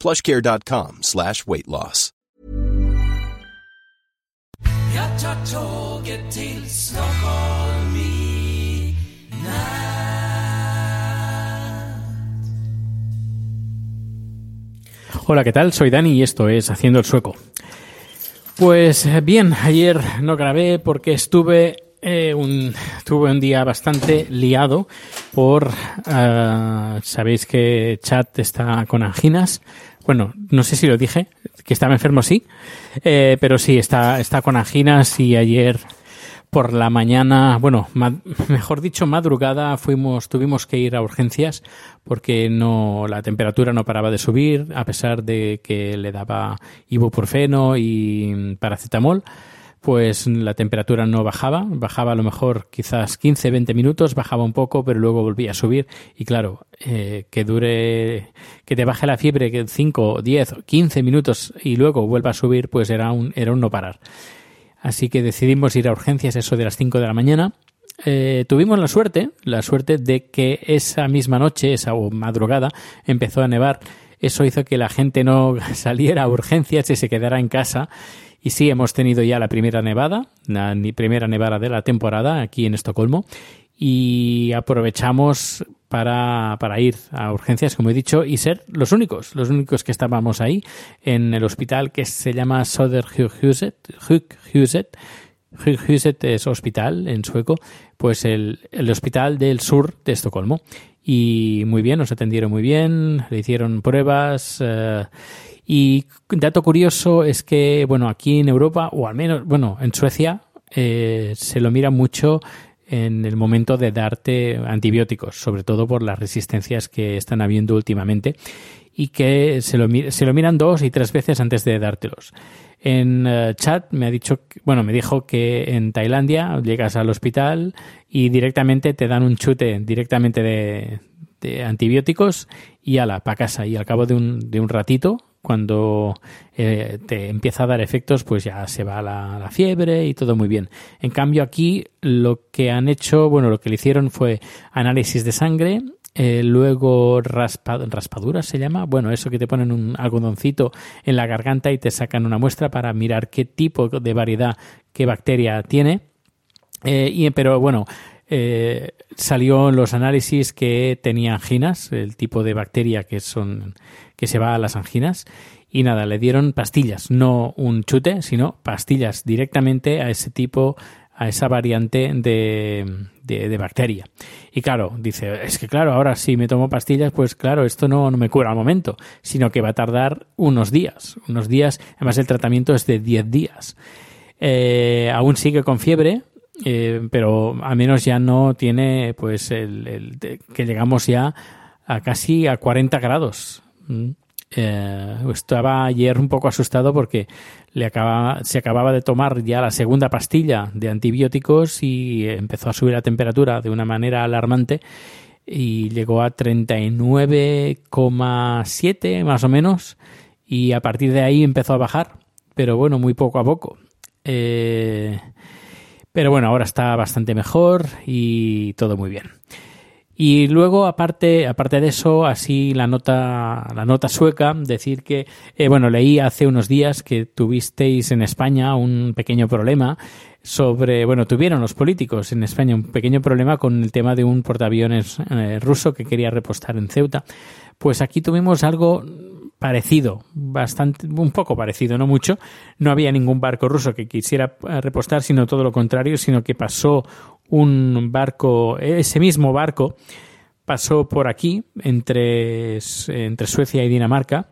plushcare.com slash weight loss. Hola, ¿qué tal? Soy Dani y esto es Haciendo el Sueco. Pues eh, bien, ayer no grabé porque estuve eh, un, tuve un día bastante liado por, eh, sabéis que Chat está con anginas. Bueno, no sé si lo dije, que estaba enfermo, sí, eh, pero sí, está, está con anginas y ayer por la mañana, bueno, mejor dicho, madrugada fuimos, tuvimos que ir a urgencias porque no, la temperatura no paraba de subir, a pesar de que le daba ibuprofeno y paracetamol pues la temperatura no bajaba, bajaba a lo mejor quizás 15, 20 minutos, bajaba un poco, pero luego volvía a subir y claro, eh, que dure, que te baje la fiebre que 5, 10, 15 minutos y luego vuelva a subir, pues era un, era un no parar. Así que decidimos ir a urgencias eso de las 5 de la mañana. Eh, tuvimos la suerte, la suerte de que esa misma noche, esa madrugada, empezó a nevar. Eso hizo que la gente no saliera a urgencias y se quedara en casa. Y sí, hemos tenido ya la primera nevada, la primera nevada de la temporada aquí en Estocolmo. Y aprovechamos para, para ir a urgencias, como he dicho, y ser los únicos, los únicos que estábamos ahí en el hospital que se llama Söderhuset. Huset. Huset es hospital en sueco, pues el, el hospital del sur de Estocolmo. Y muy bien, nos atendieron muy bien, le hicieron pruebas. eh, y dato curioso es que, bueno, aquí en Europa, o al menos, bueno, en Suecia, eh, se lo mira mucho en el momento de darte antibióticos, sobre todo por las resistencias que están habiendo últimamente y que se lo, se lo miran dos y tres veces antes de dártelos. En eh, chat me ha dicho, bueno, me dijo que en Tailandia llegas al hospital y directamente te dan un chute directamente de, de antibióticos y ala, para casa. Y al cabo de un, de un ratito, cuando eh, te empieza a dar efectos, pues ya se va la, fiebre y todo muy bien. En cambio, aquí lo que han hecho, bueno, lo que le hicieron fue análisis de sangre, eh, luego raspa- raspadura se llama, bueno, eso que te ponen un algodoncito en la garganta y te sacan una muestra para mirar qué tipo de variedad, qué bacteria tiene. Eh, y, pero bueno, eh, salió en los análisis que tenía anginas, el tipo de bacteria que son que se va a las anginas. Y nada, le dieron pastillas, no un chute, sino pastillas directamente a ese tipo, a esa variante de, de, de bacteria. Y claro, dice, es que claro, ahora si me tomo pastillas, pues claro, esto no, no me cura al momento, sino que va a tardar unos días. Unos días, además el tratamiento es de 10 días. Eh, aún sigue con fiebre, eh, pero al menos ya no tiene, pues, el, el- que llegamos ya a casi a 40 grados. Mm. Eh, estaba ayer un poco asustado porque le acaba, se acababa de tomar ya la segunda pastilla de antibióticos y empezó a subir la temperatura de una manera alarmante y llegó a 39,7 más o menos y a partir de ahí empezó a bajar, pero bueno, muy poco a poco. Eh, pero bueno, ahora está bastante mejor y todo muy bien. Y luego, aparte, aparte de eso, así la nota, la nota sueca, decir que, eh, bueno, leí hace unos días que tuvisteis en España un pequeño problema sobre, bueno, tuvieron los políticos en España un pequeño problema con el tema de un portaaviones eh, ruso que quería repostar en Ceuta. Pues aquí tuvimos algo parecido, bastante, un poco parecido, no mucho. No había ningún barco ruso que quisiera eh, repostar, sino todo lo contrario, sino que pasó un barco, ese mismo barco pasó por aquí entre, entre Suecia y Dinamarca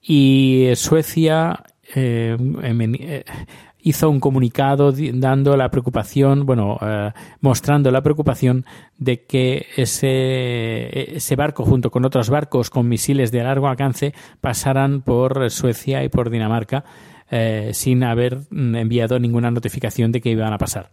y Suecia eh, eh, hizo un comunicado dando la preocupación, bueno, eh, mostrando la preocupación de que ese, ese barco junto con otros barcos con misiles de largo alcance pasaran por Suecia y por Dinamarca sin haber enviado ninguna notificación de que iban a pasar.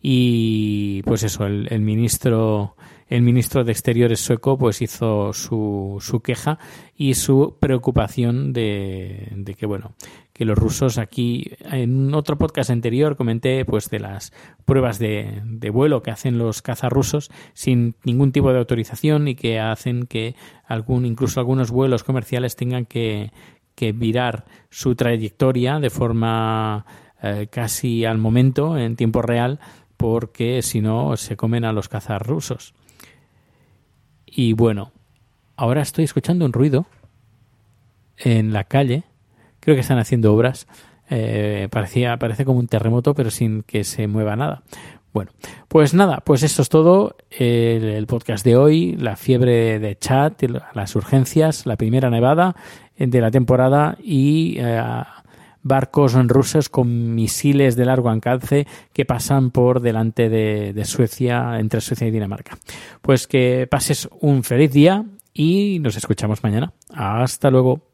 Y pues eso, el ministro el ministro de Exteriores sueco pues hizo su, su queja y su preocupación de, de, que bueno que los rusos aquí en otro podcast anterior comenté pues de las pruebas de, de vuelo que hacen los cazas rusos sin ningún tipo de autorización y que hacen que algún incluso algunos vuelos comerciales tengan que, que virar su trayectoria de forma eh, casi al momento en tiempo real porque si no se comen a los cazas rusos. Y bueno, ahora estoy escuchando un ruido en la calle. Creo que están haciendo obras. Eh, parecía, parece como un terremoto, pero sin que se mueva nada. Bueno, pues nada, pues esto es todo. El, podcast de hoy, la fiebre de chat, las urgencias, la primera nevada de la temporada y eh, barcos rusos con misiles de largo alcance que pasan por delante de, Suecia, entre Suecia y Dinamarca. Pues que pases un feliz día y nos escuchamos mañana. Hasta luego.